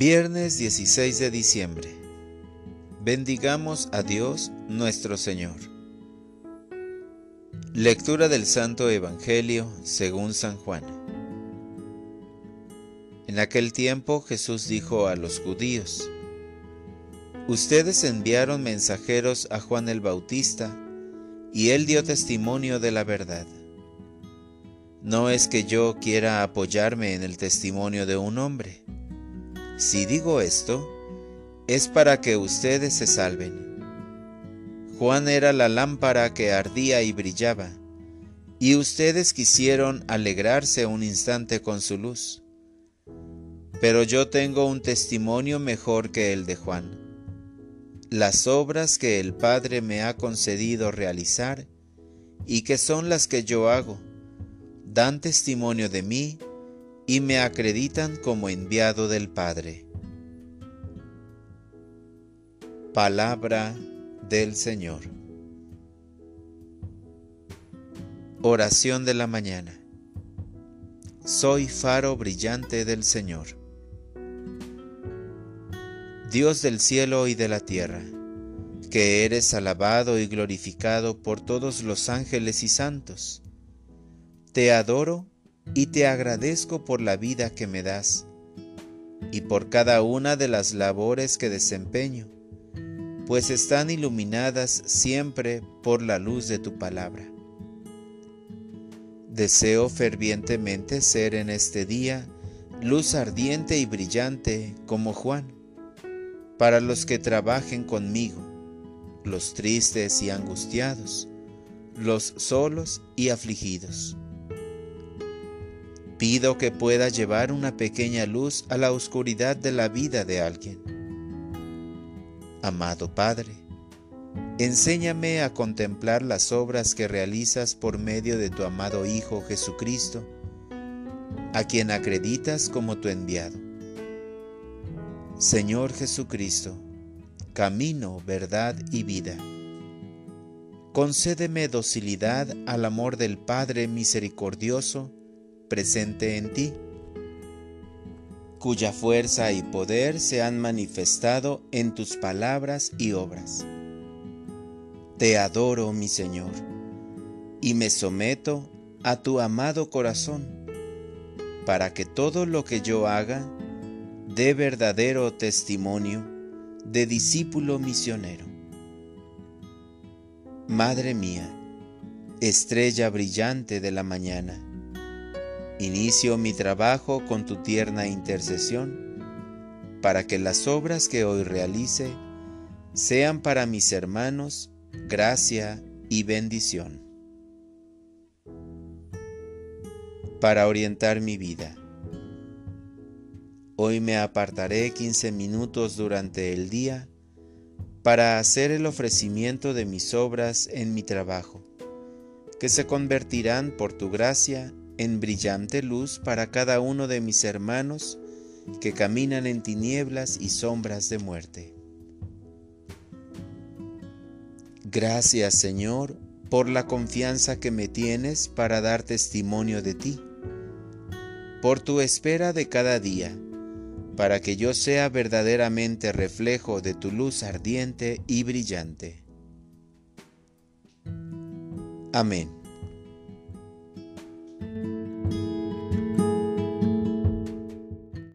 Viernes 16 de diciembre. Bendigamos a Dios nuestro Señor. Lectura del Santo Evangelio según San Juan. En aquel tiempo Jesús dijo a los judíos, Ustedes enviaron mensajeros a Juan el Bautista, y él dio testimonio de la verdad. No es que yo quiera apoyarme en el testimonio de un hombre si digo esto, es para que ustedes se salven. Juan era la lámpara que ardía y brillaba, y ustedes quisieron alegrarse un instante con su luz. Pero yo tengo un testimonio mejor que el de Juan. Las obras que el Padre me ha concedido realizar, y que son las que yo hago, dan testimonio de mí y me acreditan como enviado del Padre. Palabra del Señor. Oración de la mañana. Soy faro brillante del Señor. Dios del cielo y de la tierra, que eres alabado y glorificado por todos los ángeles y santos. Te adoro y te agradezco por la vida que me das y por cada una de las labores que desempeño, pues están iluminadas siempre por la luz de tu palabra. Deseo fervientemente ser en este día luz ardiente y brillante como Juan, para los que trabajen conmigo, los tristes y angustiados, los solos y afligidos Pido que pueda llevar una pequeña luz a la oscuridad de la vida de alguien. Amado Padre, enséñame a contemplar las obras que realizas por medio de tu amado Hijo Jesucristo, a quien acreditas como tu enviado. Señor Jesucristo, camino, verdad y vida. Concédeme docilidad al amor del Padre misericordioso, presente en ti, cuya fuerza y poder se han manifestado en tus palabras y obras. Te adoro, mi Señor, y me someto a tu amado corazón, para que todo lo que yo haga dé verdadero testimonio de discípulo misionero. Madre mía, estrella brillante de la mañana, Inicio mi trabajo con tu tierna intercesión, para que las obras que hoy realice sean para mis hermanos gracia y bendición. Para orientar mi vida. Hoy me apartaré 15 minutos durante el día para hacer el ofrecimiento de mis obras en mi trabajo, que se convertirán por tu gracia en brillante luz para cada uno de mis hermanos que caminan en tinieblas y sombras de muerte. Gracias Señor por la confianza que me tienes para dar testimonio de ti, por tu espera de cada día, para que yo sea verdaderamente reflejo de tu luz ardiente y brillante. Amén.